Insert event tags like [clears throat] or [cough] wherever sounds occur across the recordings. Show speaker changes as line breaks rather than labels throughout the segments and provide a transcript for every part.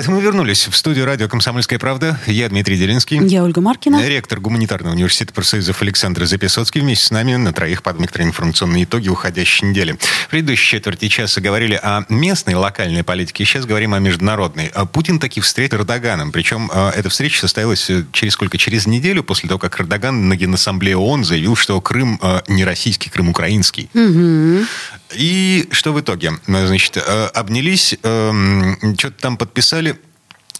Это мы вернулись в студию радио «Комсомольская правда». Я Дмитрий Делинский.
Я Ольга Маркина.
Ректор Гуманитарного университета профсоюзов Александр Записоцкий. Вместе с нами на троих подмикро информационные итоги уходящей недели. В предыдущей четверти часа говорили о местной локальной политике. Сейчас говорим о международной. А Путин таки встретил Эрдоганом. Причем а, эта встреча состоялась э, через сколько? Через неделю после того, как Эрдоган на Генассамблее ООН заявил, что Крым а, не российский, Крым украинский.
Угу.
И что в итоге? Значит, э, обнялись, эм, что-то там подписали.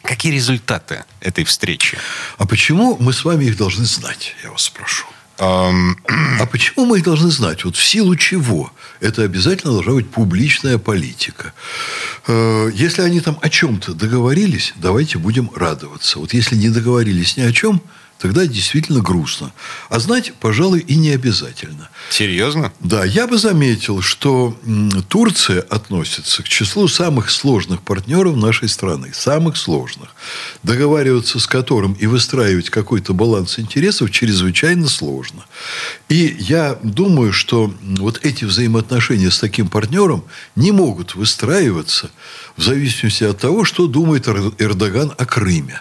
Какие результаты этой встречи?
А почему мы с вами их должны знать, я вас спрошу? А почему мы их должны знать? Вот в силу чего? Это обязательно должна быть публичная политика. Э, Если они там о чем-то договорились, давайте будем радоваться. Вот если не договорились ни о чем, тогда действительно грустно. А знать, пожалуй, и не обязательно.
Серьезно?
Да, я бы заметил, что Турция относится к числу самых сложных партнеров нашей страны. Самых сложных. Договариваться с которым и выстраивать какой-то баланс интересов чрезвычайно сложно. И я думаю, что вот эти взаимоотношения с таким партнером не могут выстраиваться в зависимости от того, что думает Эр- Эрдоган о Крыме.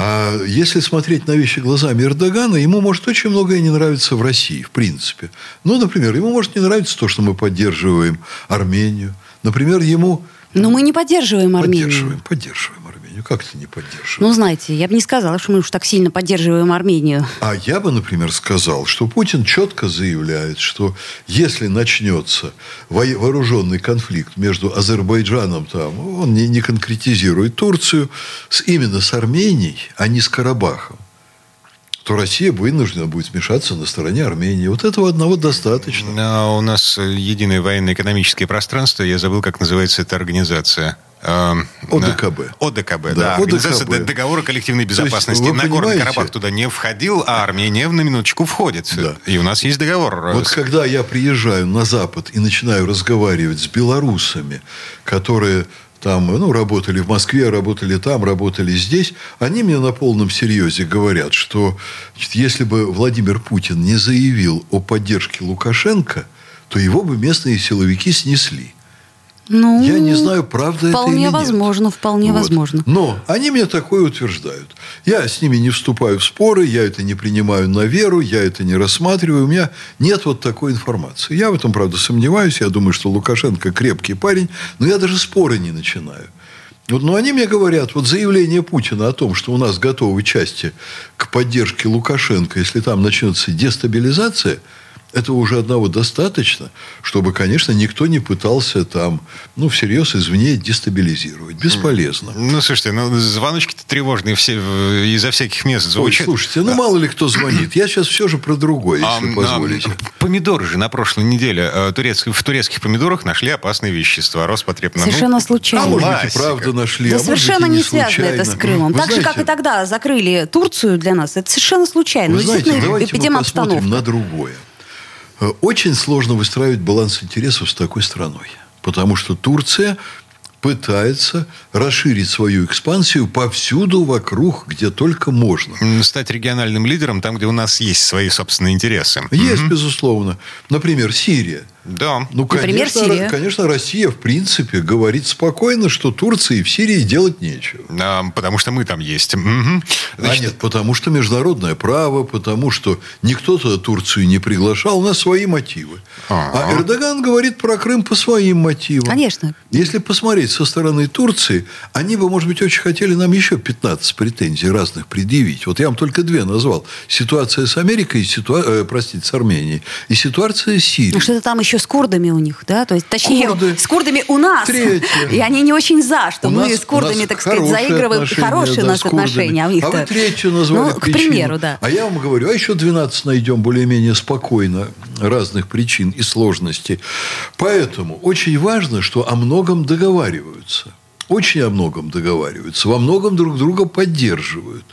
А если смотреть на вещи глазами Эрдогана, ему может очень многое не нравиться в России, в принципе. Ну, например, ему может не нравиться то, что мы поддерживаем Армению. Например, ему...
Но мы не поддерживаем Армению.
Поддерживаем, поддерживаем Армению. Как это не поддерживаем?
Ну, знаете, я бы не сказала, что мы уж так сильно поддерживаем Армению.
А я бы, например, сказал, что Путин четко заявляет, что если начнется во- вооруженный конфликт между Азербайджаном, там, он не, не конкретизирует Турцию, с, именно с Арменией, а не с Карабахом, то Россия вынуждена будет вмешаться на стороне Армении. Вот этого одного достаточно.
А у нас э, единое военно-экономическое пространство. Я забыл, как называется эта организация. Эм,
ОДКБ.
ОДКБ, да.
Да,
Организация
ОДКБ.
договора коллективной
есть,
безопасности.
вы
Нагорный
понимаете-
Карабах туда не входил, а Армения на минуточку входит.
Да.
И у нас есть договор.
Вот когда я приезжаю на Запад и начинаю разговаривать с белорусами, которые там, ну, работали в Москве, работали там, работали здесь, они мне на полном серьезе говорят, что значит, если бы Владимир Путин не заявил о поддержке Лукашенко, то его бы местные силовики снесли.
Ну,
Я не знаю, правда это или
Вполне
нет.
возможно, вполне
Вот.
возможно.
Но они мне такое утверждают. Я с ними не вступаю в споры, я это не принимаю на веру, я это не рассматриваю. У меня нет вот такой информации. Я в этом, правда, сомневаюсь. Я думаю, что Лукашенко крепкий парень, но я даже споры не начинаю. Вот, но они мне говорят, вот заявление Путина о том, что у нас готовы части к поддержке Лукашенко, если там начнется дестабилизация, этого уже одного достаточно, чтобы, конечно, никто не пытался там, ну, всерьез извне дестабилизировать. Бесполезно.
Ну, слушайте, ну, звоночки-то тревожные все, в- изо всяких мест
Ой,
звучат.
слушайте, ну мало ли кто звонит. Я сейчас все же про другое,
А,
если
а,
позволите.
помидоры же на прошлой неделе э, турецк- в турецких помидорах нашли опасные вещества. Роспотребнадзор.
Совершенно случайно.
А может быть, и правда нашли,
Да
а может быть,
совершенно
и
не связано
случайно.
это с Крымом.
Вы
так же, как
знаете,
и тогда закрыли Турцию для нас. Это совершенно случайно.
Вы
Ну,
знаете, давайте мы посмотрим на другое. Очень сложно выстраивать баланс интересов с такой страной. Потому что Турция пытается расширить свою экспансию повсюду вокруг, где только можно.
Стать региональным лидером там, где у нас есть свои собственные интересы.
Есть, безусловно. Например, Сирия.
Да.
Ну,
Например,
конечно,
Сирия.
конечно, Россия, в принципе, говорит спокойно, что Турции в Сирии делать нечего.
А, потому что мы там есть.
А
Значит,
нет, потому что международное право, потому что никто туда Турцию не приглашал, у нас свои мотивы.
А.
А Эрдоган говорит про Крым по своим мотивам.
Конечно.
Если посмотреть со стороны Турции, они бы, может быть, очень хотели нам еще 15 претензий разных предъявить. Вот я вам только две назвал. Ситуация с Америкой, и ситуа- э, простите, с Арменией, и ситуация с Сирией.
Ну, что-то там еще с курдами у них, да? То есть, точнее,
Курды.
с курдами у нас.
Третье.
И они не очень за, что
У
мы
нас-
с курдами, так сказать, заигрываем. хорошие
да,
у нас отношения. А, у них-то-
вы третью назвали
Ну, к
причину.
примеру, да.
А я вам говорю, а еще 12 найдем более-менее спокойно разных причин и сложностей. Поэтому очень важно, что о многом договариваются. Очень о многом договариваются, во многом друг друга поддерживают.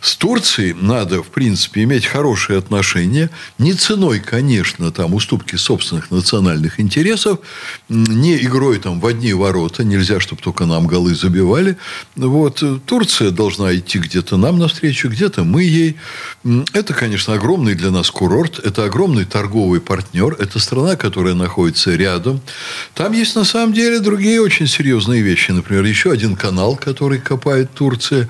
С Турцией надо, в принципе, иметь хорошие отношения, не ценой, конечно, там уступки собственных национальных интересов, не игрой там в одни ворота, нельзя, чтобы только нам голы забивали. Вот. Турция должна идти где-то нам навстречу, где-то мы ей. Это, конечно, огромный для нас курорт, это огромный торговый партнер, это страна, которая находится рядом. Там есть, на самом деле, другие очень серьезные вещи. Например, еще один канал, который копает Турция.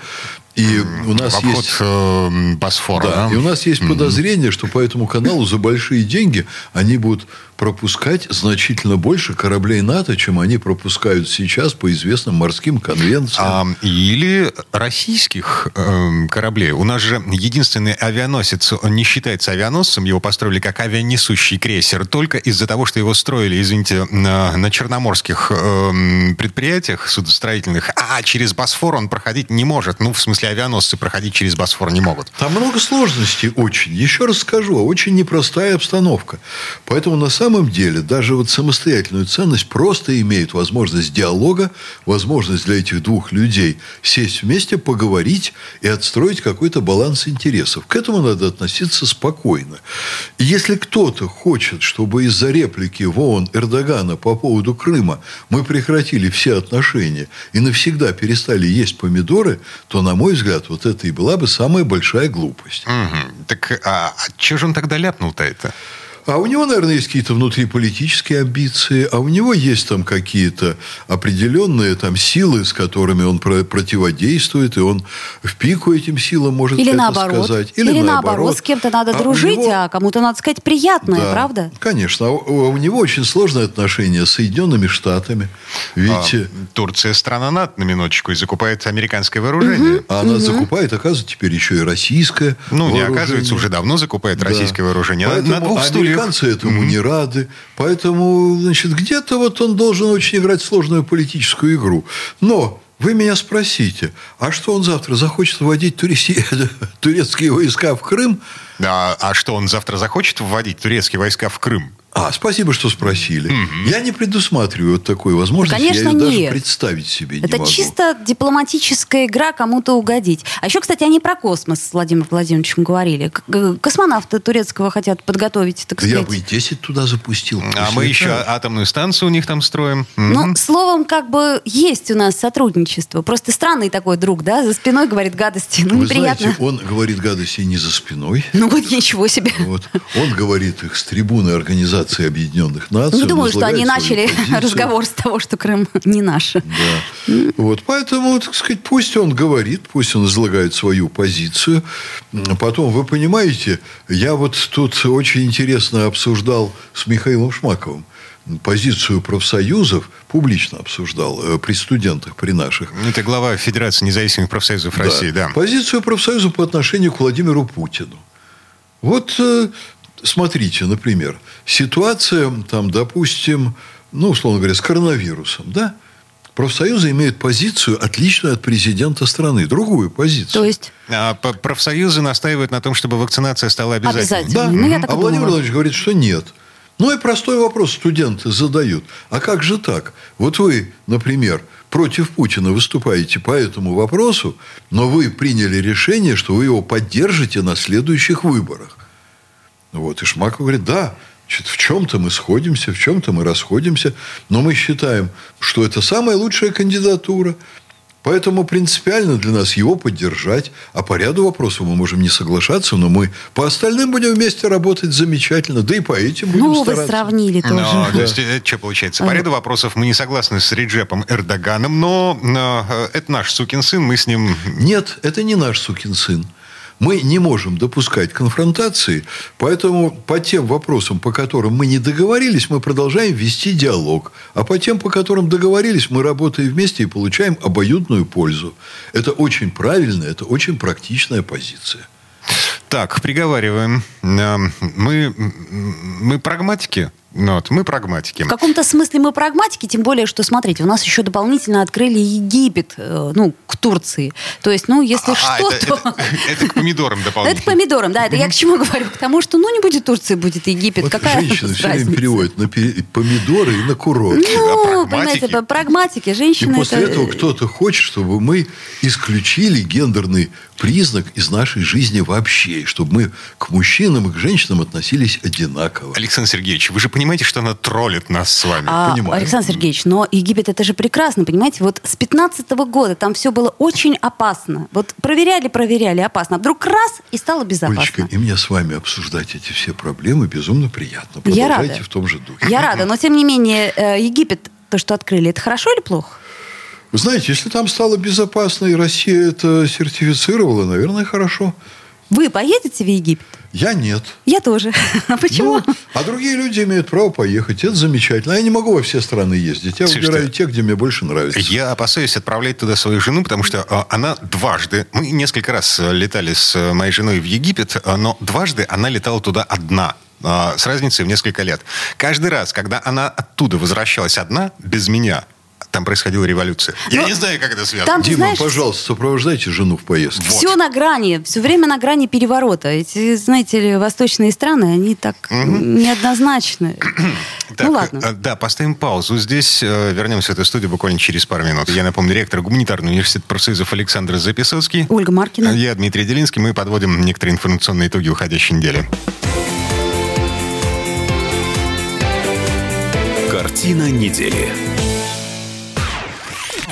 И у нас
обход,
есть...
э, Босфора,
Да,
да?
и у нас есть подозрение, что по этому каналу за большие деньги они будут пропускать значительно больше кораблей НАТО, чем они пропускают сейчас по известным морским конвенциям.
А, или российских эм, кораблей. У нас же единственный авианосец, он не считается авианосцем, его построили как авианесущий крейсер только из-за того, что его строили, извините, на, на черноморских эм, предприятиях судостроительных, а через Босфор он проходить не может. Ну, в смысле, авианосцы проходить через Босфор не могут.
Там много сложностей очень. Еще раз скажу, очень непростая обстановка. Поэтому на самом деле даже вот самостоятельную ценность просто имеют возможность диалога, возможность для этих двух людей сесть вместе, поговорить и отстроить какой-то баланс интересов. К этому надо относиться спокойно. Если кто-то хочет, чтобы из-за реплики в ООН Эрдогана по поводу Крыма мы прекратили все отношения и навсегда перестали есть помидоры, то, на мой взгляд, вот это и была бы самая большая глупость.
Мгм. Так а, что же он тогда ляпнул-то это?
А у него, наверное, есть какие-то внутриполитические амбиции, а у него есть там какие-то определенные там силы, с которыми он про- противодействует, и он в пику этим силам может
Или
это
наоборот.
сказать.
Или, наоборот, с кем-то надо
А
дружить,
него-
а кому-то надо сказать приятное,
Да,
правда?
Конечно. А у, у него очень сложные отношения с Соединенными Штатами. Ведь
А,
э,
Турция страна НАТО, на минуточку, и закупает американское вооружение.
а она закупает, оказывается, теперь еще и российское
Ну, не
вооружение.
оказывается, уже давно закупает
Да.
российское вооружение.
Поэтому
на двух стульях.
Американцы этому не рады. Поэтому, значит, где-то вот он должен очень играть сложную политическую игру. Но вы меня спросите, а что он завтра захочет вводить туреси- [laughs] турецкие войска в Крым?
А, а что, он завтра захочет вводить турецкие войска в Крым?
А, спасибо, что спросили. Я не предусматриваю вот такой возможности.
конечно,
я ее даже
нет.
представить себе не
Это
могу.
чисто дипломатическая игра кому-то угодить. А еще, кстати, они про космос с Владимиром Владимировичем говорили. К- к- Космонавта турецкого хотят подготовить, так
Я
сказать.
бы и 10 туда запустил.
А мы еще
летают.
атомную станцию у них там строим.
Ну,
Мгм.
словом, как бы есть у нас сотрудничество. Просто странный такой друг, да, за спиной говорит гадости. Ну,
Вы
неприятно.
знаете, он говорит гадости не за спиной.
Ну, вот ничего себе.
Вот. Он говорит их с трибуны Организации Объединенных Наций.
Не
он
думаю, что они начали
позицию.
разговор с того, что Крым [laughs] не наш.
Да. Вот, поэтому, так сказать, пусть он говорит, пусть он излагает свою позицию. Потом, вы понимаете, я вот тут очень интересно обсуждал с Михаилом Шмаковым позицию профсоюзов, публично обсуждал э, при студентах, при наших.
Это глава Федерации независимых профсоюзов России, да.
Позицию профсоюза по отношению к Владимиру Путину. Вот э, смотрите, например, ситуация, там, допустим, ну, условно говоря, с коронавирусом, да? Профсоюзы имеют позицию, отличную от президента страны, другую позицию.
То есть
А профсоюзы настаивают на том, чтобы вакцинация стала обязательной.
обязательно.
Да.
Ну, я так
а Владимир
думала.
Владимирович говорит, что нет. Ну и простой вопрос студенты задают. А как же так? Вот вы, например, против Путина выступаете по этому вопросу, но вы приняли решение, что вы его поддержите на следующих выборах. Вот. И Шмаков говорит, да, значит, в чем-то мы сходимся, в чем-то мы расходимся, но мы считаем, что это самая лучшая кандидатура. Поэтому принципиально для нас его поддержать. А по ряду вопросов мы можем не соглашаться, но мы по остальным будем вместе работать замечательно. Да и по этим будем
Ну, вы
стараться.
сравнили тоже.
Но, то есть, э, что получается? По ряду вопросов мы не согласны с Реджепом Эрдоганом, но э, это наш сукин сын, мы с ним...
Нет, это не наш сукин сын. Мы не можем допускать конфронтации, поэтому по тем вопросам, по которым мы не договорились, мы продолжаем вести диалог. А по тем, по которым договорились, мы работаем вместе и получаем обоюдную пользу. Это очень правильная, это очень практичная позиция.
Так, приговариваем. Э, Мы, мы прагматики. Ну, вот, мы прагматики.
В каком-то смысле мы прагматики, тем более, что, смотрите, у нас еще дополнительно открыли Египет, э, ну, к Турции. То есть, ну, если
А,
что,
это,
то...
это- [laughs] это к помидорам
Это к
дополнительно.
помидорам, да, это я к чему говорю? К тому, что, ну, не будет Турции, будет Египет.
Вот
Какая
женщины все время
разница?
переводят на помидоры и на курорт.
Ну,
А,
понимаете,
прагматики?
по- прагматики,
И
женщины
после
это...
этого кто-то хочет, чтобы мы исключили гендерный признак из нашей жизни вообще, чтобы мы к мужчинам и к женщинам относились одинаково.
Александр Сергеевич, вы же понимаете, что она троллит нас с вами?
А,
понимаю.
Александр Сергеевич, но Египет это же прекрасно, понимаете? Вот с 15 года там все было очень опасно. Вот проверяли, проверяли, опасно. А вдруг раз и стало безопасно.
Олечка, и мне с вами обсуждать эти все проблемы безумно приятно.
Я
Продолжайте
рада.
в том же духе.
Я рада, но тем не менее э, Египет то, что открыли, это хорошо или плохо?
Вы знаете, если там стало безопасно, и Россия это сертифицировала, наверное, хорошо.
Вы поедете в Египет?
Я нет.
Я тоже. [laughs] А почему?
Ну, а другие люди имеют право поехать. Это замечательно. Я не могу во все страны ездить. Я
Слушайте,
выбираю те, где мне больше нравится.
Я опасаюсь отправлять туда свою жену, потому что а, она дважды, мы несколько раз э, летали с э, моей женой в Египет, а, но дважды она летала туда одна а, с разницей в несколько лет. Каждый раз, когда она оттуда возвращалась одна, без меня, там происходила революция. Я
Но
не знаю, как это связано.
там-
Дима,
знаешь-
пожалуйста, сопровождайте жену в поездке.
Вот.
Все на грани, все время на грани переворота. Эти, знаете ли, восточные страны, они так неоднозначны. [clears throat]
Так,
ну ладно.
э, Да, поставим паузу. Здесь э, вернемся в эту студию буквально через пару минут. Я напомню, ректор Гуманитарного университета профсоюзов Александр Записоцкий.
Ольга Маркина.
Я Дмитрий Делинский. Мы подводим некоторые информационные итоги уходящей недели.
Картина недели.